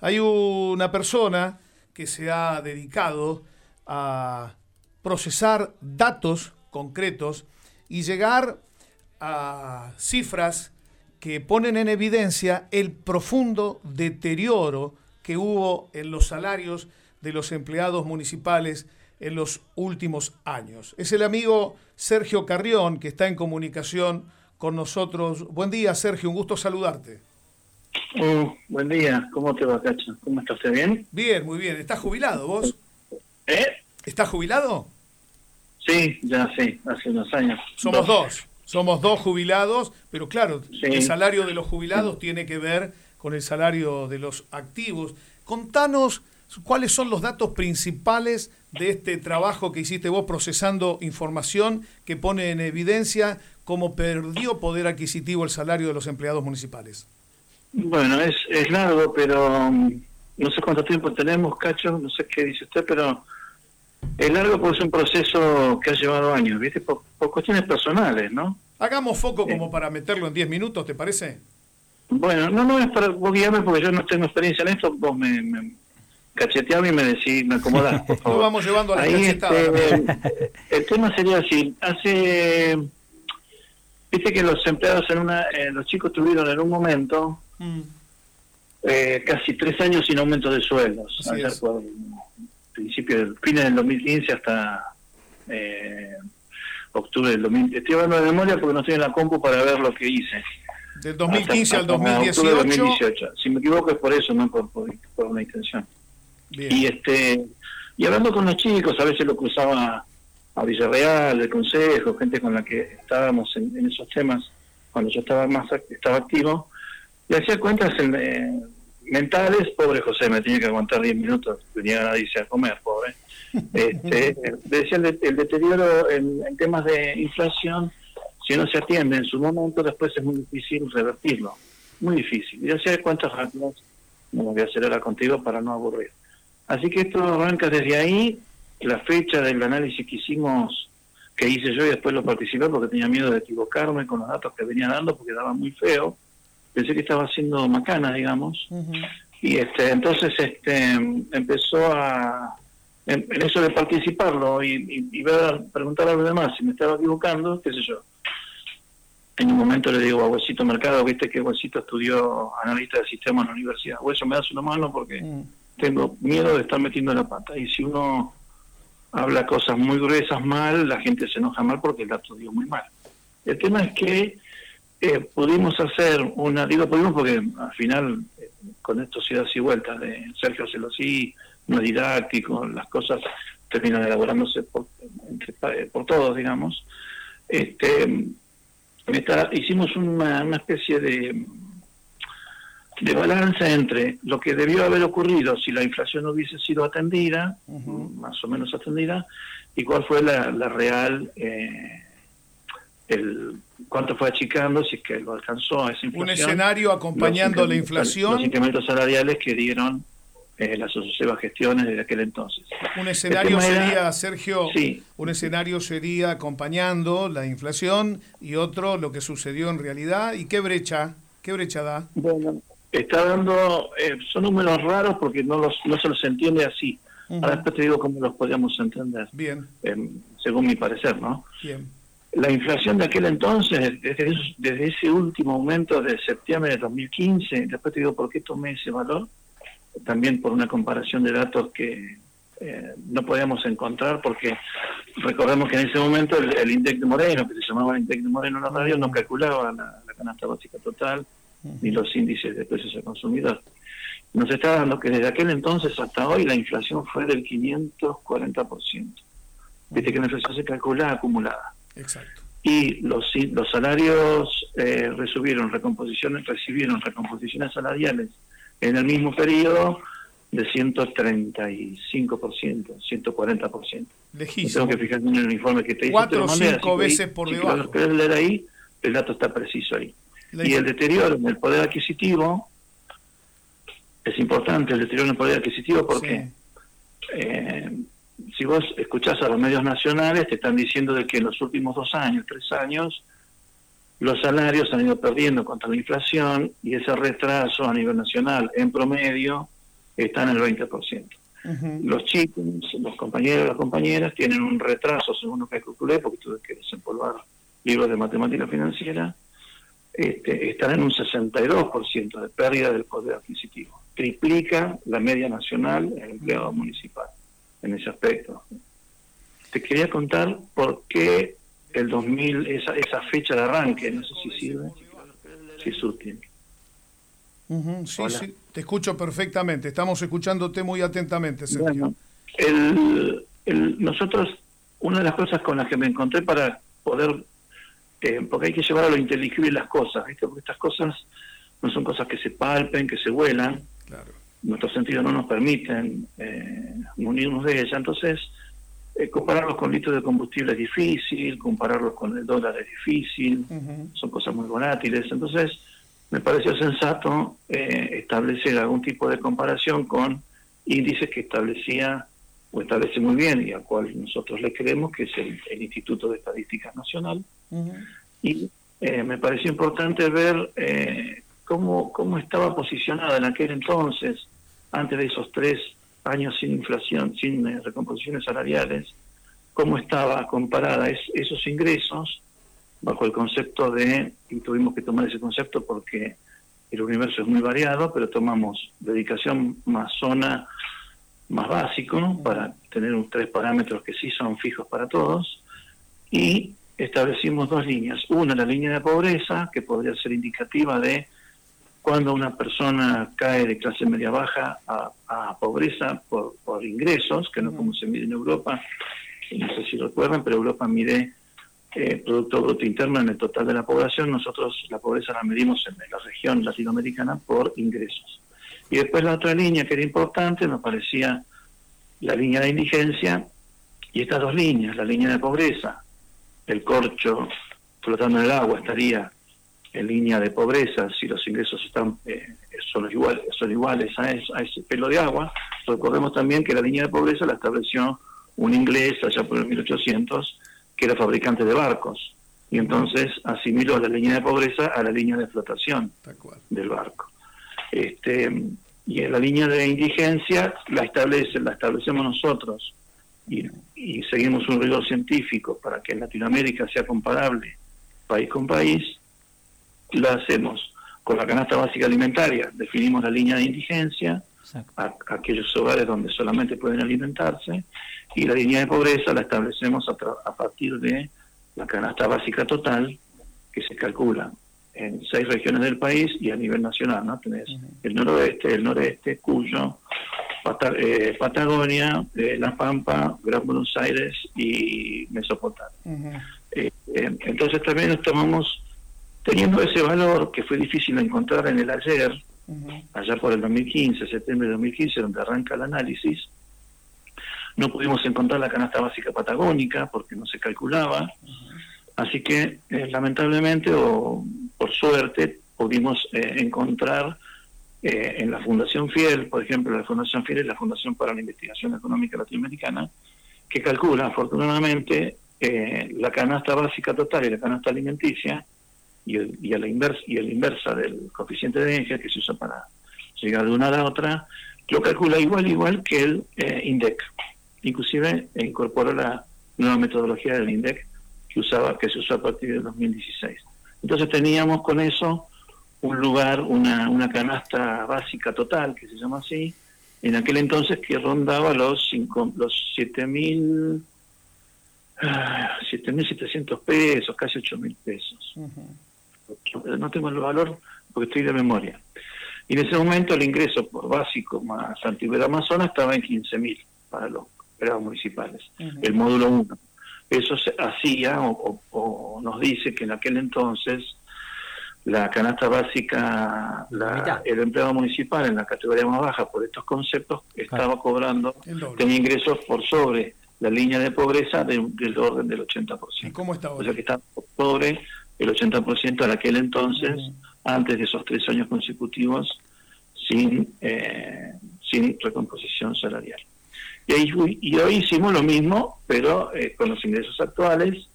Hay una persona que se ha dedicado a procesar datos concretos y llegar a cifras que ponen en evidencia el profundo deterioro que hubo en los salarios de los empleados municipales en los últimos años. Es el amigo Sergio Carrión que está en comunicación con nosotros. Buen día, Sergio, un gusto saludarte. Oh, buen día, ¿cómo te va, Cacho? ¿Cómo estás? ¿Usted bien? Bien, muy bien. ¿Estás jubilado vos? ¿Eh? ¿Estás jubilado? Sí, ya sí, hace unos años. Somos dos, somos dos jubilados, pero claro, el salario de los jubilados tiene que ver con el salario de los activos. Contanos cuáles son los datos principales de este trabajo que hiciste vos procesando información que pone en evidencia cómo perdió poder adquisitivo el salario de los empleados municipales. Bueno, es, es largo, pero um, no sé cuánto tiempo tenemos, Cacho, no sé qué dice usted, pero es largo porque es un proceso que ha llevado años, ¿viste? Por, cuestiones personales, ¿no? Hagamos foco como para meterlo en 10 minutos, ¿te parece? Bueno, no, no es para vos guiarme porque yo no tengo experiencia en esto, vos me, me cacheteame y me decís, me acomodás, por favor. Lo vamos llevando a la Ahí este, el tema sería así, hace... Viste que los empleados en una... Eh, los chicos tuvieron en un momento... Mm. Eh, casi tres años sin aumento de sueldos. Por principio del fines del 2015 hasta eh, octubre del 2000. Estoy hablando de memoria porque no estoy en la compu para ver lo que hice. Del 2015 al 2018. 2018. Si me equivoco es por eso, no por, por, una intención. Y este y hablando con los chicos, a veces lo cruzaba a Villarreal, el consejo, gente con la que estábamos en, esos temas cuando yo estaba más estaba activo, y hacía cuentas en, mentales, pobre José, me tenía que aguantar 10 minutos, venía a irse a comer, pobre. Este, decía el, el deterioro en, temas de inflación, si no se atiende en su momento, después es muy difícil revertirlo. Muy difícil. Y hacía cuentas rápidas, no voy a hacer ahora contigo para no aburrir. Así que esto arranca desde ahí, la fecha del análisis que hicimos, que hice yo y después lo participé porque tenía miedo de equivocarme con los datos que venía dando porque daba muy feo pensé que estaba haciendo macana, digamos, y este entonces este empezó a en, eso de participarlo y, y, ver, preguntar a los demás si me estaba equivocando, qué sé yo. En un momento le digo a Huesito Mercado, viste que Huesito estudió analista de sistemas en la universidad. Hueso, me das una mano porque mm. tengo miedo de estar metiendo la pata. Y si uno habla cosas muy gruesas mal, la gente se enoja mal porque dato dio muy mal. El tema es que eh, pudimos hacer una, digo pudimos porque al final eh, con estos idas y vueltas de Sergio Celosí, no didáctico, las cosas terminan elaborándose por, eh, por todos, digamos. Este, hicimos una, una especie de, de balanza entre lo que debió haber ocurrido si la inflación hubiese sido atendida, más o menos atendida, y cuál fue la, la real eh, el cuánto fue achicando, si es que lo alcanzó a esa inflación. Un escenario acompañando la inflación. Los incrementos salariales que dieron eh, las sucesivas gestiones desde aquel entonces. Un escenario sería, Sergio, un escenario sería acompañando la inflación y otro lo que sucedió en realidad. ¿Y qué brecha? ¿Qué brecha da? Bueno, está dando, eh, son números raros porque no, los, no se los entiende así. Ahora después te digo cómo los podríamos entender. Bien. Em, según mi parecer, ¿no? Bien la inflación de aquel entonces, desde, ese último aumento de septiembre de 2015, después te digo por qué tomé ese valor, también por una comparación de datos que eh, no podíamos encontrar, porque recordemos que en ese momento el, el INDEC de Moreno, que se llamaba el INDEC de Moreno en la radio, no calculaba la, canasta básica total ni los índices de precios al consumidor. Nos está dando que desde aquel entonces hasta hoy la inflación fue del 540%. Viste que la inflación se calcula acumulada. Exacto. Y los, los salarios eh, recibieron recomposiciones, recibieron recomposiciones salariales en el mismo periodo de 135%, 140%. Lejísimo. Tengo que fijarme en el informe que te hice. Cuatro o cinco veces por debajo. Si leer ahí, el dato está preciso ahí. y el deterioro en el poder adquisitivo es importante, el deterioro en el poder adquisitivo porque eh, si vos escuchás a los medios nacionales, te están diciendo de que en los últimos dos años, tres años, los salarios han ido perdiendo contra la inflación y ese retraso a nivel nacional, en promedio, está en el 20%. Los chicos, los compañeros y las compañeras tienen un retraso, según lo que calculé, porque tuve que desempolvar libros de matemática financiera, este, están en un 62% de pérdida del poder adquisitivo. Triplica la media nacional en empleado municipal en ese aspecto. Te quería contar por qué el 2000, esa, esa fecha de arranque, no sé si sirve, si es útil. sí, sí, te escucho perfectamente. Estamos escuchándote muy atentamente, Sergio. nosotros, una de las cosas con las que me encontré para poder, eh, porque hay que llevar a lo inteligible las cosas, ¿viste? porque estas cosas no son cosas que se palpen, que se vuelan. Claro. Nuestros sentidos no nos permiten eh, unirnos de ella. Entonces, eh, compararlos con litros de combustible es difícil, compararlos con el dólar es difícil, son cosas muy volátiles. Entonces, me pareció sensato eh, establecer algún tipo de comparación con índices que establecía o establece muy bien y al cual nosotros le creemos, que es el, Instituto de Estadística Nacional. Y eh, me pareció importante ver cómo, cómo estaba posicionada en aquel entonces, antes de esos tres años sin inflación, sin eh, recomposiciones salariales, cómo estaba comparada esos ingresos bajo el concepto de, y tuvimos que tomar ese concepto porque el universo es muy variado, pero tomamos dedicación más zona más básico para tener un, tres parámetros que sí son fijos para todos. Y establecimos dos líneas. Una, la línea de pobreza, que podría ser indicativa de cuando una persona cae de clase media baja a, pobreza por, ingresos, que no como se mide en Europa, no sé si recuerdan, pero Europa mide eh, Producto Bruto Interno en el total de la población, nosotros la pobreza la medimos en la región latinoamericana por ingresos. Y después la otra línea que era importante nos parecía la línea de indigencia y estas dos líneas, la línea de pobreza, el corcho flotando en el agua estaría en línea de pobreza, si los ingresos están eh, son iguales, son iguales a, ese pelo de agua, recordemos también que la línea de pobreza la estableció un inglés allá por el 1800, que era fabricante de barcos, y entonces asimiló la línea de pobreza a la línea de flotación del barco. Este, y en la línea de indigencia la establece, la establecemos nosotros y, y seguimos un rigor científico para que en Latinoamérica sea comparable país con país lo hacemos con la canasta básica alimentaria, definimos la línea de indigencia, a, aquellos hogares donde solamente pueden alimentarse, y la línea de pobreza la establecemos a, partir de la canasta básica total, que se calcula en seis regiones del país y a nivel nacional, ¿no? Tenés el noroeste, el noreste, Cuyo, eh, Patagonia, eh, La Pampa, Gran Buenos Aires y Mesopotamia. Eh, entonces también nos tomamos Teniendo ese valor que fue difícil de encontrar en el ayer, allá por el 2015, septiembre de 2015, donde arranca el análisis, no pudimos encontrar la canasta básica patagónica porque no se calculaba, así que eh, lamentablemente o por suerte pudimos eh, encontrar eh, en la Fundación Fiel, por ejemplo, la Fundación Fiel es la Fundación para la Investigación Económica Latinoamericana, que calcula afortunadamente la canasta básica total y la canasta alimenticia y, a la inversa, y a la inversa del coeficiente de energía que se usa para llegar de una a la otra, lo calcula igual igual que el eh, INDEC. Inclusive eh, incorporó la nueva metodología del INDEC que usaba que se usó a partir del 2016. Entonces teníamos con eso un lugar, una, una canasta básica total, que se llama así, en aquel entonces que rondaba los, cinco, los 7.000... 7.700 ah, pesos, casi 8.000 pesos no tengo el valor porque estoy de memoria. Y en ese momento el ingreso por básico más antigüedad Amazonas estaba en 15.000 para los operados municipales, el módulo 1. Eso se hacía o, nos dice que en aquel entonces la canasta básica, el empleado municipal en la categoría más baja por estos conceptos estaba cobrando, tenía ingresos por sobre la línea de pobreza del orden del 80%. ¿Cómo está O sea que está pobre el 80% en aquel entonces, antes de esos tres años consecutivos, sin, eh, sin recomposición salarial. Y, ahí, y hoy hicimos lo mismo, pero eh, con los ingresos actuales,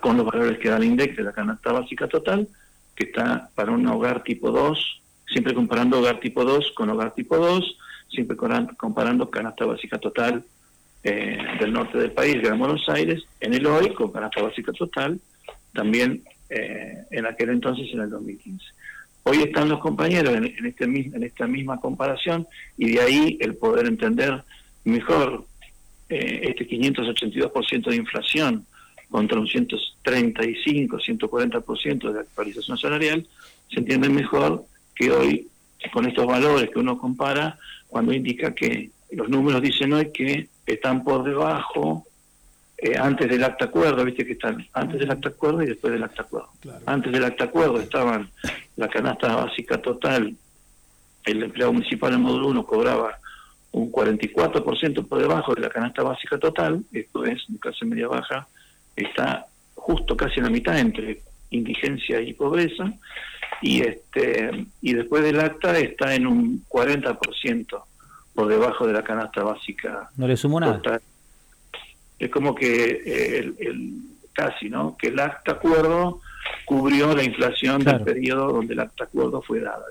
con los valores que da el INDEC de la canasta básica total, que está para un hogar tipo 2, siempre comparando hogar tipo 2 con hogar tipo 2, siempre comparando canasta básica total eh, del norte del país, Gran Buenos Aires, en el hoy con canasta básica total, también eh, en aquel entonces en el 2015. Hoy están los compañeros en, este, en esta misma comparación y de ahí el poder entender mejor eh, este 582% de inflación contra un 135, 140% de actualización salarial, se entiende mejor que hoy, con estos valores que uno compara, cuando indica que los números dicen hoy que están por debajo eh, antes del acta acuerdo, viste que están antes del acta acuerdo y después del acta acuerdo. Antes del acta acuerdo estaban la canasta básica total, el empleado municipal en módulo 1 cobraba un 44% por debajo de la canasta básica total, esto es, en clase media baja, está justo casi en la mitad entre indigencia y pobreza, y este y después del acta está en un 40% por debajo de la canasta básica. No le sumo nada es como que eh, el, casi, ¿no? Que el acta acuerdo cubrió la inflación del periodo donde el acta acuerdo fue dada,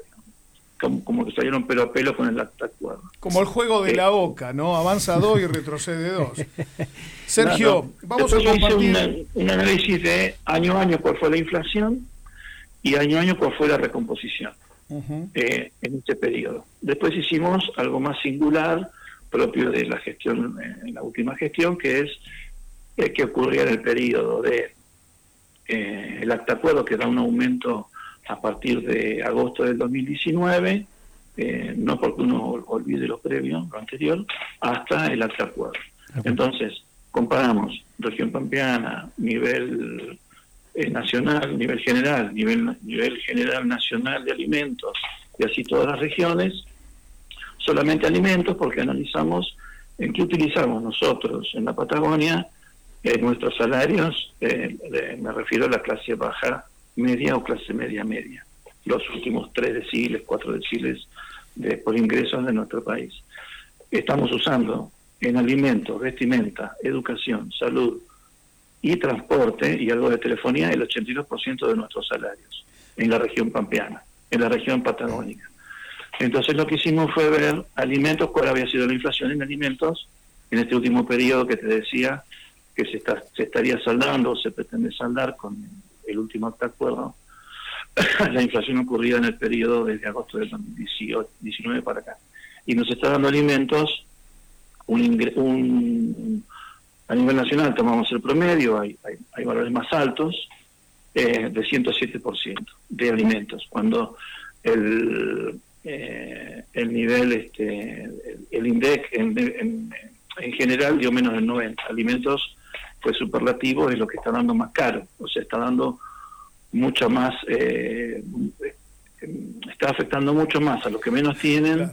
Como, como, que salieron pelo a pelo con el acta acuerdo. Como el juego de la boca, ¿no? Avanza dos y retrocede dos. Sergio, vamos a compartir... un análisis de año a año cuál fue la inflación y año a año cuál fue la recomposición eh, en este periodo. Después hicimos algo más singular, propio de la gestión, en la última gestión, que es eh, que ocurría en el periodo de eh, el acta acuerdo que da un aumento a partir de agosto del 2019, eh, no porque uno olvide lo previo, lo anterior, hasta el acta acuerdo. Entonces, comparamos región pampeana, nivel nacional, nivel general, nivel, nivel general nacional de alimentos y así todas las regiones, solamente alimentos porque analizamos en qué utilizamos nosotros en la Patagonia eh, nuestros salarios, eh, me refiero a la clase baja media o clase media media, los últimos tres deciles, cuatro deciles de, por ingresos de nuestro país. Estamos usando en alimentos, vestimenta, educación, salud y transporte y algo de telefonía el 82% de nuestros salarios en la región pampeana, en la región patagónica. Entonces lo que hicimos fue ver alimentos, cuál había sido la inflación en alimentos en este último periodo que te decía que se, está, se estaría saldando o se pretende saldar con el último acuerdo, la inflación ocurrida en el periodo desde agosto del 2019 para acá. Y nos está dando alimentos, a nivel nacional tomamos el promedio, hay, hay, valores más altos, eh, de 107% de alimentos, cuando el eh, el nivel, este, el, INDEC en, en, general dio menos del 90. Alimentos fue superlativo, es lo que está dando más caro, o sea, está dando mucho más, eh, está afectando mucho más a los que menos tienen.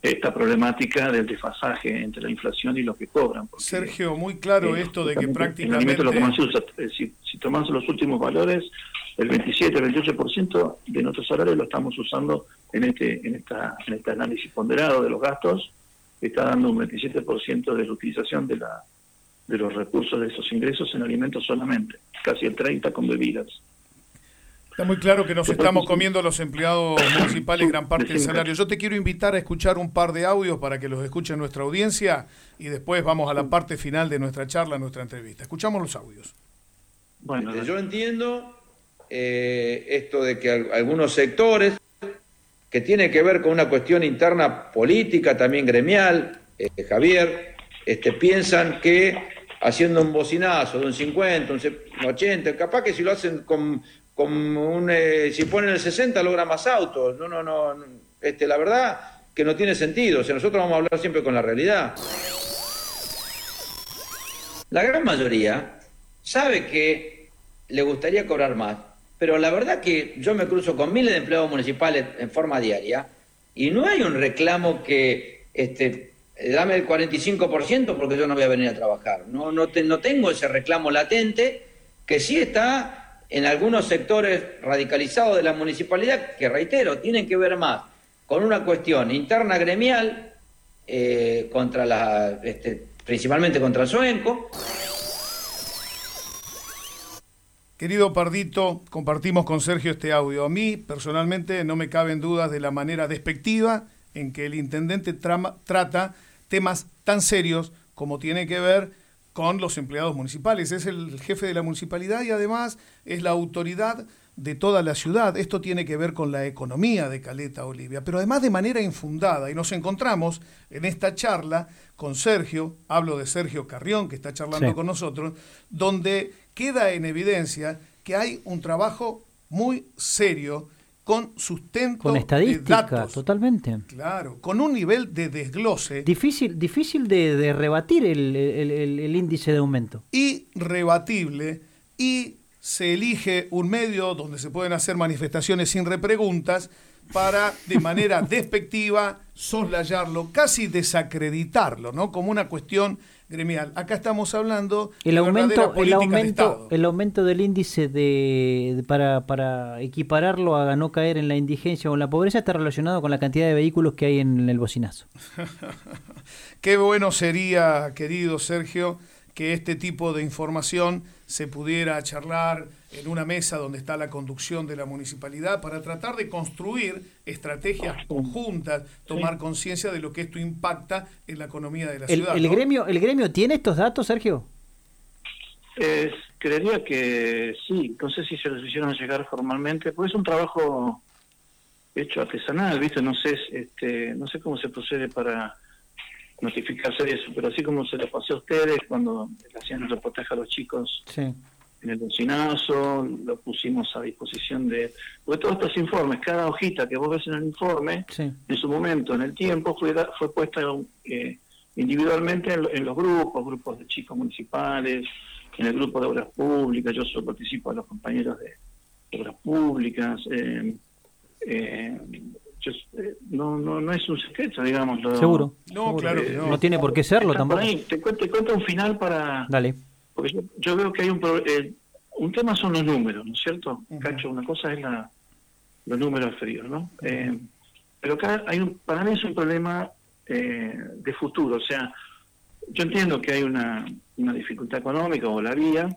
Esta problemática del desfasaje entre la inflación y lo que cobran. Sergio, muy claro esto de que prácticamente... Lo que más usa, si, si tomamos los últimos valores, el 27, el 28% de nuestro salario lo estamos usando en este, en esta, en este análisis ponderado de los gastos, está dando un 27% de la utilización de la de los recursos de esos ingresos en alimentos solamente, casi el 30% con bebidas. Está muy claro que nos estamos comiendo los empleados municipales gran parte del salario. Yo te quiero invitar a escuchar un par de audios para que los escuche nuestra audiencia y después vamos a la parte final de nuestra charla, nuestra entrevista. Escuchamos los audios. Bueno, yo entiendo eh, esto de que algunos sectores, que tiene que ver con una cuestión interna política, también gremial, eh, Javier, este, piensan que haciendo un bocinazo de un 50, un 80, capaz que si lo hacen con, con un, eh, si ponen el 60 logra más autos. No, no, no, este, la verdad que no tiene sentido. O nosotros vamos a hablar siempre con la realidad. La gran mayoría sabe que le gustaría cobrar más, pero la verdad que yo me cruzo con miles de empleados municipales en forma diaria y no hay un reclamo que este, dame el 45% porque yo no voy a venir a trabajar. No, no, no tengo ese reclamo latente que sí está en algunos sectores radicalizados de la municipalidad, que reitero, tienen que ver más con una cuestión interna gremial, eh, contra la, este, principalmente contra el SUENCO, Querido Pardito, compartimos con Sergio este audio. A mí, personalmente, no me caben dudas de la manera despectiva en que el intendente trata temas tan serios como tiene que ver con los empleados municipales. Es el jefe de la municipalidad y además es la autoridad de toda la ciudad. Esto tiene que ver con la economía de Caleta Olivia, pero además de manera infundada. Y nos encontramos en esta charla con Sergio, hablo de Sergio Carrión, que está charlando con nosotros, donde queda en evidencia que hay un trabajo muy serio con sustento con estadística, totalmente. Claro, con un nivel de desglose. Difícil, difícil de, rebatir el, índice de aumento. Y rebatible, y se elige un medio donde se pueden hacer manifestaciones sin repreguntas para, de manera despectiva, soslayarlo, casi desacreditarlo, ¿no? Como una cuestión gremial. Acá estamos hablando el aumento, el aumento, el aumento del índice de, para, para equipararlo a no caer en la indigencia o en la pobreza está relacionado con la cantidad de vehículos que hay en el bocinazo. Qué bueno sería, querido Sergio, que este tipo de información se pudiera charlar en una mesa donde está la conducción de la municipalidad para tratar de construir estrategias conjuntas, tomar conciencia de lo que esto impacta en la economía de la ciudad. ¿El, gremio, ¿El gremio tiene estos datos, Sergio? creería que sí, no sé si se los hicieron llegar formalmente, porque es un trabajo hecho artesanal, ¿viste? No sé, este, no sé cómo se procede para notificarse de eso, pero así como se lo pasé a ustedes cuando hacían el reportaje a los chicos en el bocinazo, lo pusimos a disposición de... Porque todos estos informes, cada hojita que vos ves en el informe, en su momento, en el tiempo, fue, fue puesta eh, individualmente en, los grupos, grupos de chicos municipales, en el grupo de obras públicas, yo solo participo de los compañeros de obras públicas. Eh, eh, eh, no, no, no es un secreto, digamos. Seguro. No, claro no. tiene por qué serlo tampoco. te, cuento, un final para... Dale. Porque yo, veo que hay un... Eh, un tema son los números, ¿no es cierto? Cacho, una cosa es la, los números fríos, ¿no? Eh, pero acá hay un, para mí es un problema de futuro, o sea, yo entiendo que hay una, una dificultad económica o la vía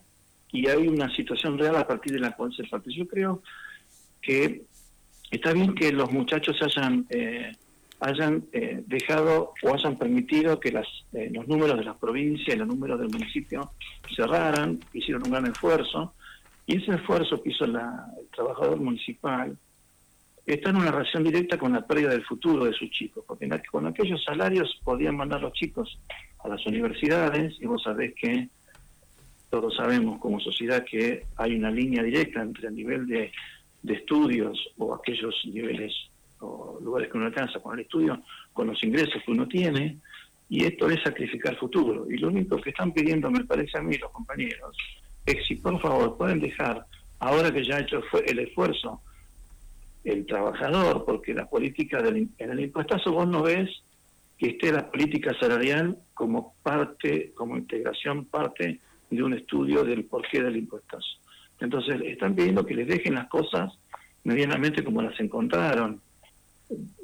y hay una situación real a partir de la cual se parte. Yo creo que está bien que los muchachos hayan eh, hayan eh, dejado o hayan permitido que las, eh, los números de las provincias y los números del municipio cerraran, hicieron un gran esfuerzo, y ese esfuerzo que hizo la, el trabajador municipal está en una relación directa con la pérdida del futuro de sus chicos, porque con aquellos salarios podían mandar los chicos a las universidades, y vos sabés que todos sabemos como sociedad que hay una línea directa entre el nivel de de estudios o aquellos niveles o lugares que uno alcanza con el estudio, con los ingresos que uno tiene, y esto es sacrificar futuro. Y lo único que están pidiendo, me parece a mí, los compañeros, es si por favor pueden dejar, ahora que ya ha hecho el esfuerzo, el trabajador, porque la política del, en el impuestazo vos no ves que esté la política salarial como parte, como integración, parte de un estudio del porqué del impuestazo. Entonces están pidiendo que les dejen las cosas medianamente como las encontraron,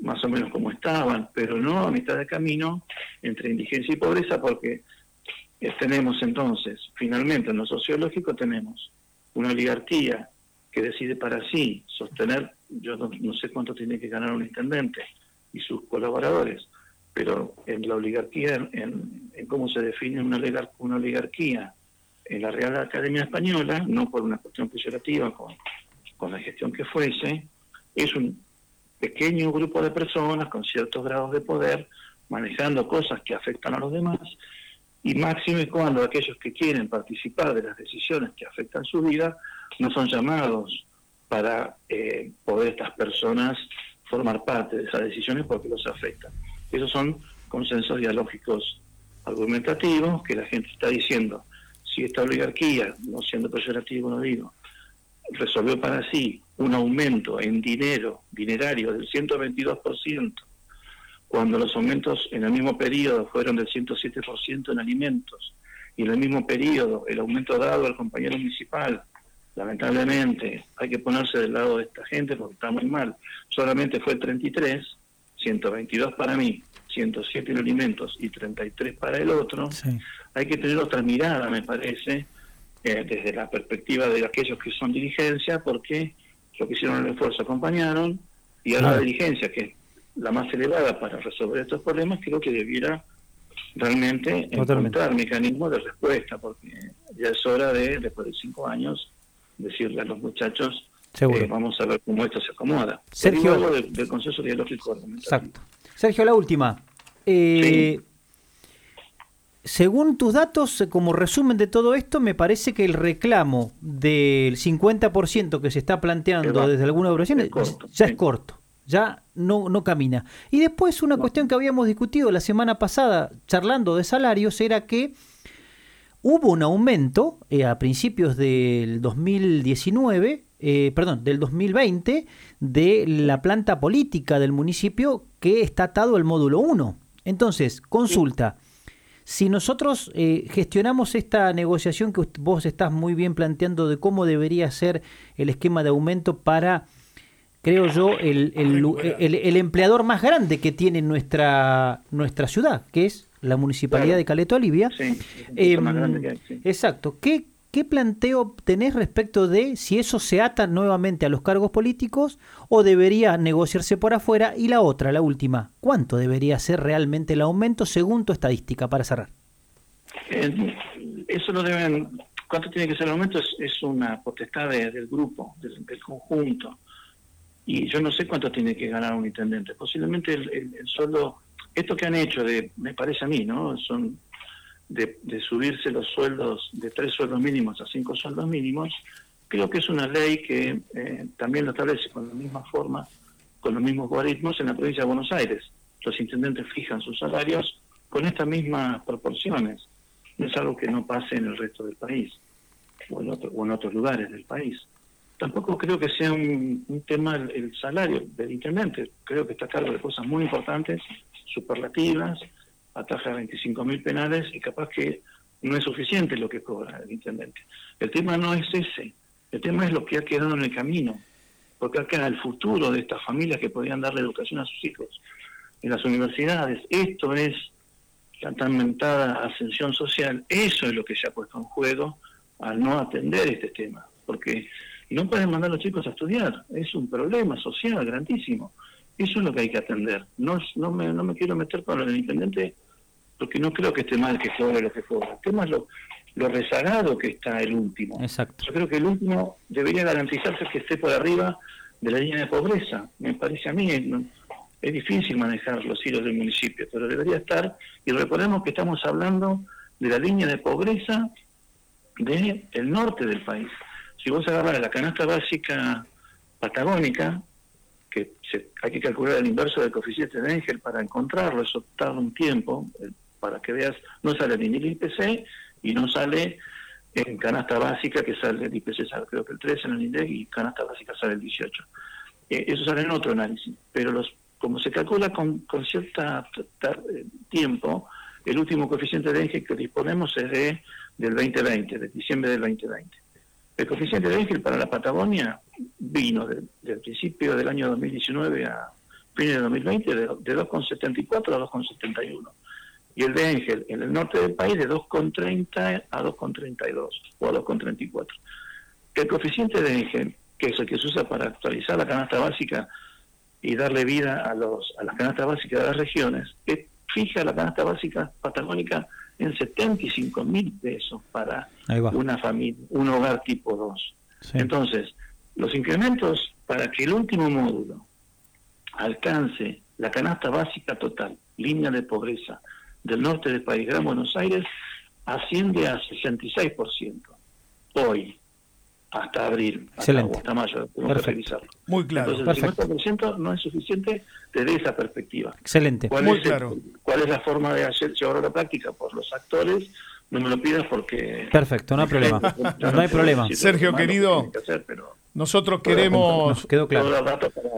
más o menos como estaban, pero no a mitad de camino entre indigencia y pobreza, porque eh, tenemos entonces, finalmente en lo sociológico tenemos una oligarquía que decide para sí sostener, yo no, sé cuánto tiene que ganar un intendente y sus colaboradores, pero en la oligarquía, en, cómo se define una, oligarquía en la Real Academia Española, no por una cuestión peyorativa con, con la gestión que fuese, es un pequeño grupo de personas con ciertos grados de poder manejando cosas que afectan a los demás y máximo cuando aquellos que quieren participar de las decisiones que afectan su vida no son llamados para eh, poder estas personas formar parte de esas decisiones porque los afectan. Esos son consensos dialógicos argumentativos que la gente está diciendo si esta oligarquía, no siendo peyorativo no digo, resolvió para sí un aumento en dinero, dinerario del 122%, cuando los aumentos en el mismo periodo fueron del 107% en alimentos, y en el mismo periodo el aumento dado al compañero municipal, lamentablemente hay que ponerse del lado de esta gente porque está muy mal, solamente fue 33, 122 para mí, 107 en alimentos y 33 para el otro, hay que tener otra mirada, me parece, eh, desde la perspectiva de aquellos que son dirigencia, porque lo que hicieron el esfuerzo acompañaron, y ahora la dirigencia, que es la más elevada para resolver estos problemas, creo que debiera realmente encontrar mecanismos de respuesta, porque ya es hora de, después de cinco años, decirle a los muchachos, eh, vamos a ver cómo esto se acomoda. Sergio, del, del consenso dialógico Exacto. Sergio, la última. Eh, según tus datos, como resumen de todo esto, me parece que el reclamo del 50% que se está planteando desde algunas ocasiones ya es corto, ya no, no camina. Y después una cuestión que habíamos discutido la semana pasada charlando de salarios era que hubo un aumento eh, a principios del 2019, eh, perdón, del 2020, de la planta política del municipio que está atado al módulo 1. Entonces, consulta. Si nosotros eh, gestionamos esta negociación que vos estás muy bien planteando de cómo debería ser el esquema de aumento para, creo yo, el, el, empleador más grande que tiene nuestra, nuestra ciudad, que es la Municipalidad de Caleta Olivia. Sí, em, Exacto. ¿Qué, ¿Qué planteo tenés respecto de si eso se ata nuevamente a los cargos políticos o debería negociarse por afuera? Y la otra, la última, ¿cuánto debería ser realmente el aumento según tu estadística para cerrar? Eh, eso lo deben, ¿cuánto tiene que ser el aumento? Es, una potestad del grupo, del, conjunto. Y yo no sé cuánto tiene que ganar un intendente. Posiblemente el, el sueldo, esto que han hecho, de, me parece a mí, ¿no? Son de, subirse los sueldos de tres sueldos mínimos a cinco sueldos mínimos, creo que es una ley que eh, también lo establece con la misma forma, con los mismos algoritmos en la provincia de Buenos Aires. Los intendentes fijan sus salarios con estas mismas proporciones. No es algo que no pase en el resto del país o en, o en otros lugares del país. Tampoco creo que sea un, un tema el, el, salario del intendente. Creo que está a cargo de cosas muy importantes, superlativas, ataja 25 mil penales y capaz que no es suficiente lo que cobra el intendente. El tema no es ese, el tema es lo que ha quedado en el camino, porque acá el futuro de estas familias que podían darle educación a sus hijos en las universidades, esto es la tan mentada ascensión social, eso es lo que se ha puesto en juego al no atender este tema, porque no pueden mandar a los chicos a estudiar, es un problema social grandísimo. Eso es lo que hay que atender. No, no, me, no me quiero meter con el intendente porque no creo que esté mal que sobre lo que cobra. El tema es lo, rezagado que está el último. Exacto. Yo creo que el último debería garantizarse que esté por arriba de la línea de pobreza. Me parece a mí, es, difícil manejar los hilos del municipio, pero debería estar, y recordemos que estamos hablando de la línea de pobreza del el norte del país. Si vos agarras la canasta básica patagónica, que hay que calcular el inverso del coeficiente de Engel para encontrarlo, eso tarda un tiempo, para que veas, no sale ni el IPC y no sale en canasta básica que sale el IPC, sale creo que el 13 en el INDEC y canasta básica sale el 18. Eh, eso sale en otro análisis, pero los como se calcula con, con cierto tiempo, el último coeficiente de Engel que disponemos es de del 2020, de diciembre del 2020. El coeficiente de Engel para la Patagonia vino del principio del año 2019 a fines de 2020 de, de 2,74 a 2,71 y el de Ángel en el norte del país de 2,30 a 2,32 o a 2,34. El coeficiente de Ángel, que es el que se usa para actualizar la canasta básica y darle vida a, los, a las canastas básicas de las regiones, fija la canasta básica patagónica en 75 mil pesos para una familia, un hogar tipo 2. Entonces, los incrementos para que el último módulo alcance la canasta básica total, línea de pobreza, del norte del país, Gran Buenos Aires, asciende a 66%. Hoy, hasta abril, hasta, mayo, tenemos que revisarlo. Muy claro. Entonces, el 50% no es suficiente desde esa perspectiva. Excelente. ¿Cuál Muy es claro. ¿Cuál es la forma de hacer, llevarlo a la práctica? Por los actores, no me lo pidas porque... Perfecto, no hay problema. no hay problema. Sergio, querido, nosotros queremos... quedó claro. Todos los datos para,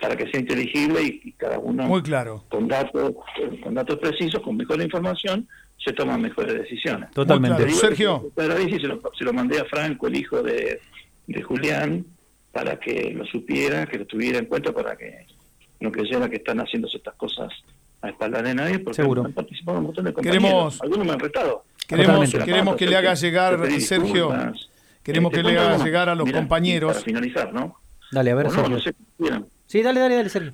para, que sea inteligible y, cada uno Muy claro. con datos con datos precisos, con mejor información, se toman mejores decisiones. Totalmente. Sergio. Se lo, se lo mandé a Franco, el hijo de, de Julián, para que lo supiera, que lo tuviera en cuenta, para que no creyera que están haciéndose estas cosas a espaldas de nadie, porque Seguro. han participado un montón de compañeros. Algunos me han retado. Queremos, queremos que le haga llegar, Sergio, queremos que le haga llegar a los compañeros. Para finalizar, ¿no? Dale, a ver, Sergio. Sí, dale, dale, dale, Sergio.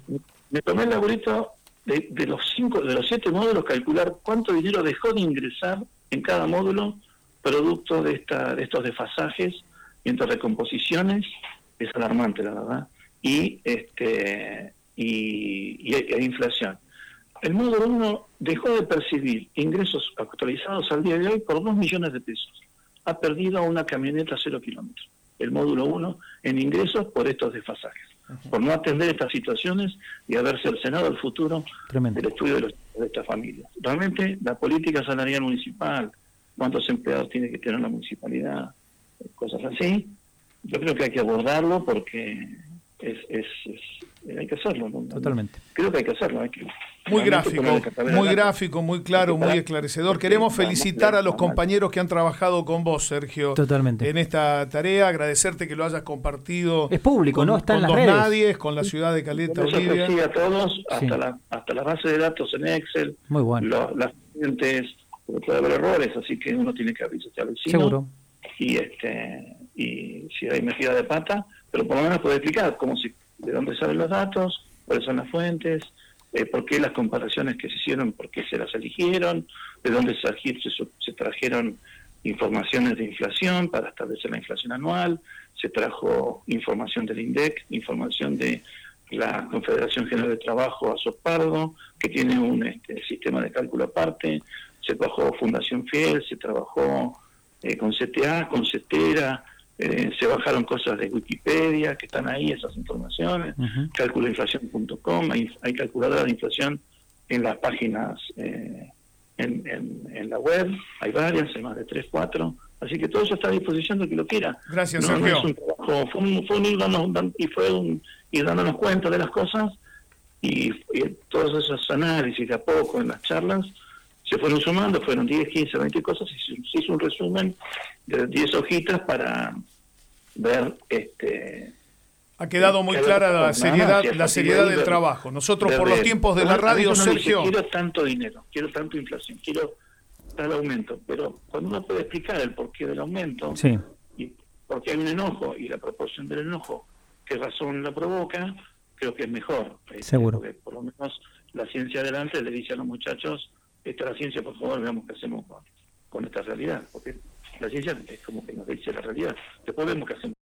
Me tomé el laburito de, los cinco, de los siete módulos, calcular cuánto dinero dejó de ingresar en cada módulo producto de, esta, de estos desfasajes y entre recomposiciones. Es alarmante, la verdad. Y, este, y, y, inflación. El módulo 1 dejó de percibir ingresos actualizados al día de hoy por 2 millones de pesos. Ha perdido una camioneta a cero kilómetros. El módulo 1 en ingresos por estos desfasajes. Por no atender estas situaciones y haber cercenado el futuro del estudio de, los, de estas familias. Realmente la política salarial municipal, cuántos empleados tiene que tener la municipalidad, cosas así, yo creo que hay que abordarlo porque es, es, hay que hacerlo. Totalmente. Creo que hay que hacerlo. Hay que, muy gráfico, muy gráfico, muy claro, muy esclarecedor. Queremos felicitar a los compañeros que han trabajado con vos, Sergio. Totalmente. En esta tarea, agradecerte que lo hayas compartido. Es público, ¿no? Está en las dos redes. Nadies, con la ciudad de Caleta, Olivia. a todos, hasta, la, hasta la base de datos en Excel. Muy bueno. las clientes, puede haber errores, así que uno tiene que avisar al vecino. Seguro. Y, este, y si hay metida de pata, pero por lo menos puede explicar cómo se, de dónde salen los datos, cuáles son las fuentes, eh, por qué las comparaciones que se hicieron, por qué se las eligieron, de dónde se, se, trajeron informaciones de inflación para establecer la inflación anual, se trajo información del INDEC, información de la Confederación General de Trabajo a Sopardo, que tiene un este, sistema de cálculo aparte, se trabajó Fundación Fiel, se trabajó eh, con CTA, con CETERA, eh, se bajaron cosas de Wikipedia que están ahí, esas informaciones, uh calculoinflación.com, hay, hay calculadoras de inflación en las páginas, eh, en, en, la web, hay varias, hay más de tres, cuatro, así que todo eso está a disposición de que lo quiera. Gracias, Sergio. fue un, fue un ir dándonos, y fue un ir dándonos cuenta de las cosas y, todos esos análisis de a poco en las charlas se fueron sumando, fueron 10, 15, 20 cosas y se hizo un resumen de 10 hojitas para ver este ha quedado muy clara la seriedad la seriedad del trabajo. Nosotros por los tiempos de la radio Sergio quiero tanto dinero quiero tanto inflación quiero tal aumento pero cuando uno puede explicar el porqué del aumento sí. y por qué hay un enojo y la proporción del enojo qué razón la provoca creo que es mejor este, seguro. porque por lo menos la ciencia adelante le dice a los muchachos esta es la ciencia por favor veamos qué hacemos con, esta realidad porque la ciencia es como que nos dice la realidad. Después vemos qué hacemos.